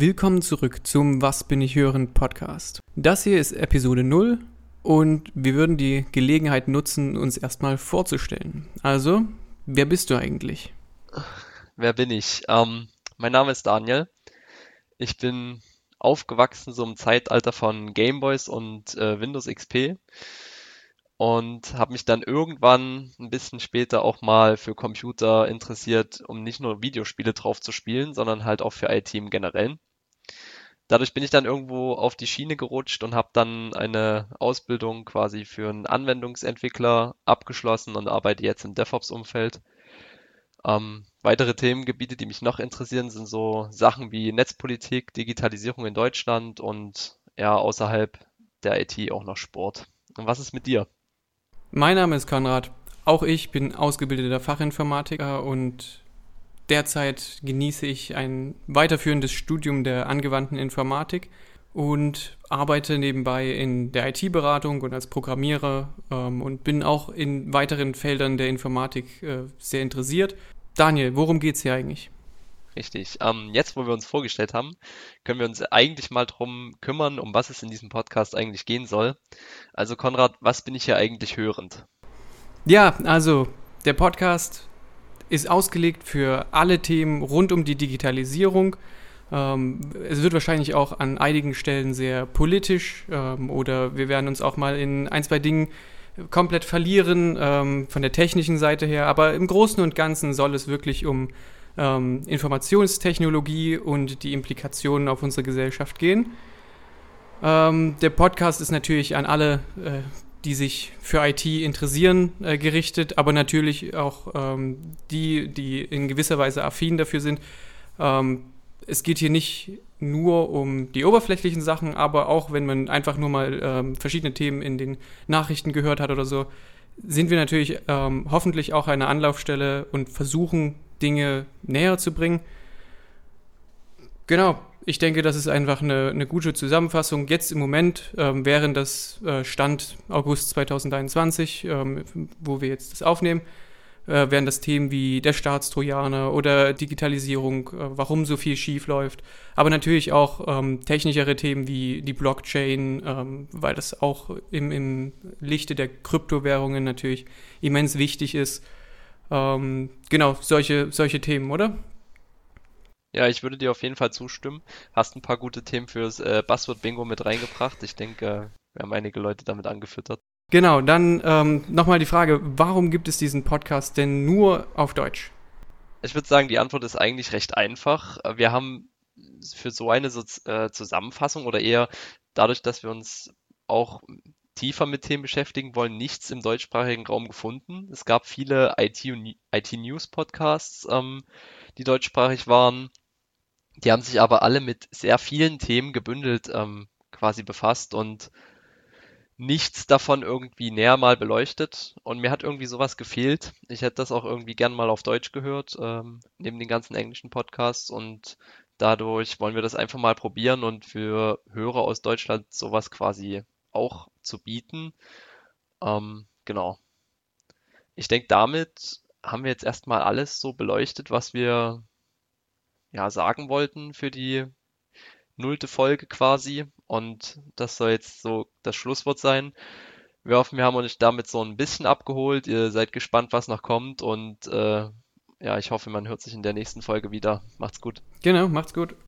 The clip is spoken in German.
Willkommen zurück zum Was bin ich hören Podcast. Das hier ist Episode 0 und wir würden die Gelegenheit nutzen, uns erstmal vorzustellen. Also, wer bist du eigentlich? Wer bin ich? Ähm, mein Name ist Daniel. Ich bin aufgewachsen so im Zeitalter von Gameboys und äh, Windows XP und habe mich dann irgendwann ein bisschen später auch mal für Computer interessiert, um nicht nur Videospiele drauf zu spielen, sondern halt auch für IT im Generellen. Dadurch bin ich dann irgendwo auf die Schiene gerutscht und habe dann eine Ausbildung quasi für einen Anwendungsentwickler abgeschlossen und arbeite jetzt im DevOps-Umfeld. Ähm, weitere Themengebiete, die mich noch interessieren, sind so Sachen wie Netzpolitik, Digitalisierung in Deutschland und ja, außerhalb der IT auch noch Sport. Und was ist mit dir? Mein Name ist Konrad. Auch ich bin ausgebildeter Fachinformatiker und derzeit genieße ich ein weiterführendes Studium der angewandten Informatik und arbeite nebenbei in der IT-Beratung und als Programmierer ähm, und bin auch in weiteren Feldern der Informatik äh, sehr interessiert. Daniel, worum geht es hier eigentlich? Richtig. Ähm, jetzt, wo wir uns vorgestellt haben, können wir uns eigentlich mal drum kümmern, um was es in diesem Podcast eigentlich gehen soll. Also Konrad, was bin ich hier eigentlich hörend? Ja, also der Podcast ist ausgelegt für alle Themen rund um die Digitalisierung. Ähm, es wird wahrscheinlich auch an einigen Stellen sehr politisch ähm, oder wir werden uns auch mal in ein, zwei Dingen komplett verlieren ähm, von der technischen Seite her. Aber im Großen und Ganzen soll es wirklich um ähm, Informationstechnologie und die Implikationen auf unsere Gesellschaft gehen. Ähm, der Podcast ist natürlich an alle, äh, die sich für IT interessieren, äh, gerichtet, aber natürlich auch ähm, die, die in gewisser Weise affin dafür sind. Ähm, es geht hier nicht nur um die oberflächlichen Sachen, aber auch wenn man einfach nur mal ähm, verschiedene Themen in den Nachrichten gehört hat oder so, sind wir natürlich ähm, hoffentlich auch eine Anlaufstelle und versuchen Dinge näher zu bringen. Genau, ich denke, das ist einfach eine, eine gute Zusammenfassung. Jetzt im Moment, ähm, während das äh, Stand August 2021, ähm, wo wir jetzt das aufnehmen, äh, wären das Themen wie der Staatstrojaner oder Digitalisierung, äh, warum so viel schief läuft. Aber natürlich auch ähm, technischere Themen wie die Blockchain, ähm, weil das auch im, im Lichte der Kryptowährungen natürlich immens wichtig ist. Ähm, genau, solche, solche Themen, oder? Ja, ich würde dir auf jeden Fall zustimmen. Hast ein paar gute Themen fürs äh, Buzzword-Bingo mit reingebracht. Ich denke, äh, wir haben einige Leute damit angefüttert. Genau, dann ähm, nochmal die Frage, warum gibt es diesen Podcast denn nur auf Deutsch? Ich würde sagen, die Antwort ist eigentlich recht einfach. Wir haben für so eine so, äh, Zusammenfassung oder eher dadurch, dass wir uns auch tiefer mit Themen beschäftigen wollen, nichts im deutschsprachigen Raum gefunden. Es gab viele IT-News-Podcasts, ähm, die deutschsprachig waren. Die haben sich aber alle mit sehr vielen Themen gebündelt ähm, quasi befasst und nichts davon irgendwie näher mal beleuchtet. Und mir hat irgendwie sowas gefehlt. Ich hätte das auch irgendwie gern mal auf Deutsch gehört, ähm, neben den ganzen englischen Podcasts. Und dadurch wollen wir das einfach mal probieren und für Hörer aus Deutschland sowas quasi auch zu bieten. Ähm, genau. Ich denke, damit haben wir jetzt erstmal alles so beleuchtet, was wir ja sagen wollten für die nullte Folge quasi. Und das soll jetzt so das Schlusswort sein. Wir hoffen, wir haben euch damit so ein bisschen abgeholt. Ihr seid gespannt, was noch kommt. Und äh, ja, ich hoffe, man hört sich in der nächsten Folge wieder. Macht's gut. Genau, macht's gut.